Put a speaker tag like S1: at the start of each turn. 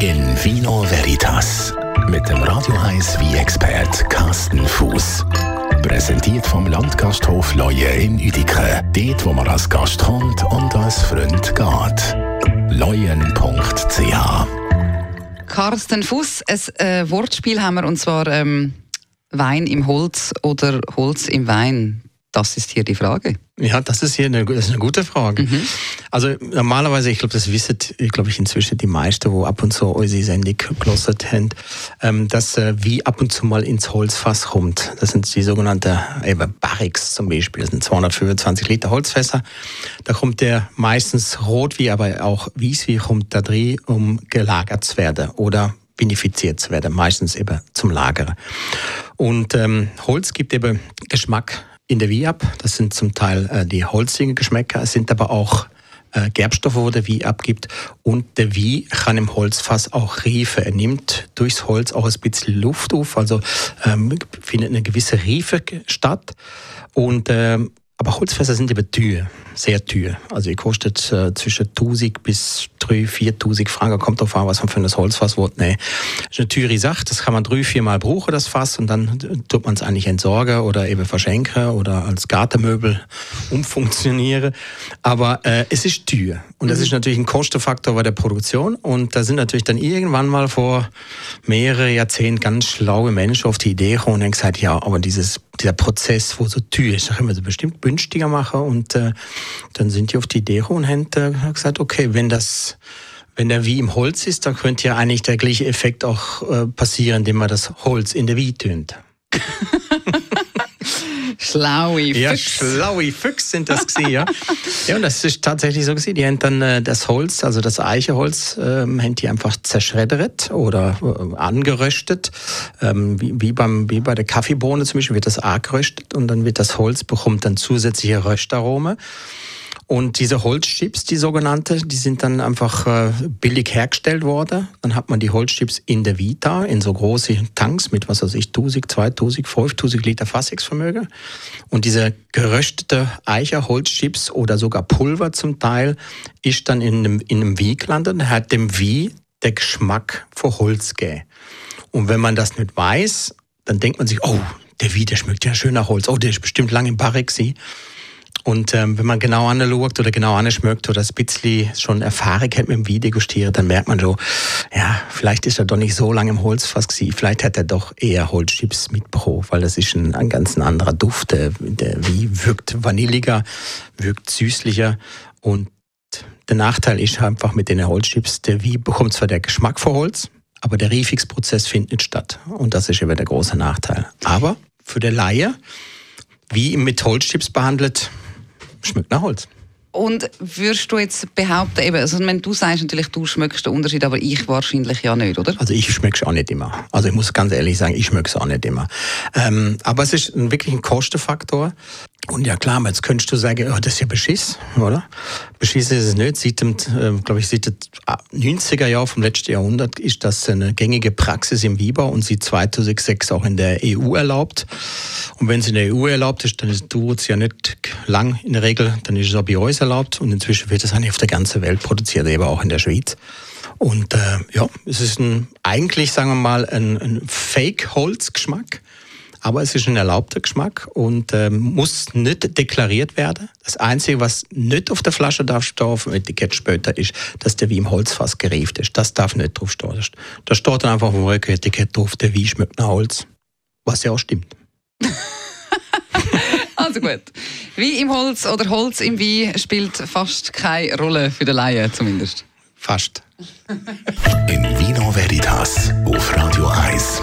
S1: In Vino Veritas mit dem Radio 1 wie expert Carsten Fuß. Präsentiert vom Landgasthof Leue in Uedike. Dort, wo man als Gast kommt und als Freund geht. Leuen.ch
S2: Carsten Fuß, ein äh, Wortspiel haben wir und zwar ähm, Wein im Holz oder Holz im Wein. Das ist hier die Frage.
S3: Ja, das ist hier eine, ist eine gute Frage. Mhm. Also normalerweise, ich glaube, das wissen, ich glaube ich inzwischen die meisten, wo ab und zu unsere Sendung gelesen haben, ähm, dass äh, wie ab und zu mal ins Holzfass kommt. Das sind die sogenannten eben Barrix zum Beispiel. Das sind 225 Liter Holzfässer. Da kommt der meistens rot wie aber auch weiß wie kommt da drin, um gelagert zu werden oder vinifiziert zu werden, meistens eben zum Lagern. Und ähm, Holz gibt eben Geschmack in der Wie ab. Das sind zum Teil äh, die holzigen Geschmäcker, es sind aber auch äh, Gerbstoffe, wo der Wie abgibt. Und der Wie kann im Holzfass auch riefen. Er nimmt durchs Holz auch ein bisschen Luft auf, also ähm, findet eine gewisse Riefe statt. Und ähm, aber Holzfässer sind eben teuer, sehr teuer. Also, die kostet äh, zwischen 1000 bis 3.000, 4.000 Franken. Kommt darauf an, was man für ein Holzfass will. Nee. Das ist eine teure Sache. Das kann man drei, vier Mal brauchen, das Fass. Und dann tut man es eigentlich entsorgen oder eben verschenken oder als Gartenmöbel umfunktionieren. Aber äh, es ist teuer. Und das mhm. ist natürlich ein Kostenfaktor bei der Produktion. Und da sind natürlich dann irgendwann mal vor mehreren Jahrzehnten ganz schlaue Menschen auf die Idee gekommen und haben gesagt, ja, aber dieses dieser Prozess, wo so teuer ist, können wir so bestimmt günstiger machen. Und äh, dann sind die auf die Idee und haben äh, gesagt, okay, wenn das wenn der wie im Holz ist, dann könnte ja eigentlich der gleiche Effekt auch äh, passieren, indem man das Holz in der Wie tönt.
S2: Schlaue Füchse.
S3: Ja, schlaue Füchse sind das gewesen, ja. ja, und das ist tatsächlich so gewesen. Die haben dann äh, das Holz, also das Eicheholz, ähm, haben die einfach zerschreddert oder äh, angeröstet. Ähm, wie, wie, beim, wie bei der Kaffeebohne zum Beispiel wird das angeröstet und dann wird das Holz bekommt dann zusätzliche Röstarome. Und diese Holzchips, die sogenannte, die sind dann einfach äh, billig hergestellt worden. Dann hat man die Holzchips in der Vita, in so große Tanks mit, was weiß ich, 1000, 2000, 5000 Liter Fassungsvermögen. Und diese geröstete Eicherholzchips oder sogar Pulver zum Teil ist dann in einem, in einem Wie gelandet hat dem Wie der Geschmack von Holz gegeben. Und wenn man das nicht weiß, dann denkt man sich, oh, der Wie, der schmeckt ja schön nach Holz. Oh, der ist bestimmt lang im Barrik. Und ähm, wenn man genau anschaut oder genau anschmeckt oder ein bisschen schon Erfahrung hat mit dem Wein degustieren, dann merkt man so, ja, vielleicht ist er doch nicht so lange im Holzfass gewesen. Vielleicht hat er doch eher Holzchips mitbekommen, weil das ist ein, ein ganz anderer Duft. Der, der Wein wirkt vanilliger, wirkt süßlicher und der Nachteil ist einfach mit den Holzchips, der Wein bekommt zwar der Geschmack von Holz, aber der Riefungsprozess findet nicht statt. Und das ist eben der große Nachteil. Aber für den Laie, wie mit Holzchips behandelt, schmeckt nach Holz.
S2: Und würdest du jetzt behaupten, eben, also wenn du sagst natürlich, du schmeckst den Unterschied, aber ich wahrscheinlich ja nicht, oder?
S3: Also ich schmecke es auch nicht immer. Also ich muss ganz ehrlich sagen, ich schmecke es auch nicht immer. Ähm, aber es ist wirklich ein Kostenfaktor. Und ja klar, jetzt könntest du sagen, oh, das ist ja Beschiss, oder? Beschiss ist es nicht. Seit dem, äh, glaube ich, seit den 90er Jahren vom letzten Jahrhundert ist das eine gängige Praxis im Wieber und seit 2006 auch in der EU erlaubt. Und wenn es in der EU erlaubt ist, dann dauert es ja nicht lang in der Regel, dann ist es auch bei uns erlaubt und inzwischen wird es eigentlich auf der ganzen Welt produziert, eben auch in der Schweiz. Und äh, ja, es ist ein, eigentlich, sagen wir mal, ein, ein Fake-Holzgeschmack aber es ist ein erlaubter Geschmack und ähm, muss nicht deklariert werden. Das Einzige, was nicht auf der Flasche darf stehen, auf dem Etikett später, ist, dass der Wein im Holzfass gerieft ist. Das darf nicht drauf stehen. Da steht dann einfach auf dem Rücketikett drauf, der Wein schmeckt nach Holz. Was ja auch stimmt.
S2: also gut. Wein im Holz oder Holz im Wein spielt fast keine Rolle für den Laien zumindest.
S3: Fast.
S1: In Vino Veritas auf Radio 1.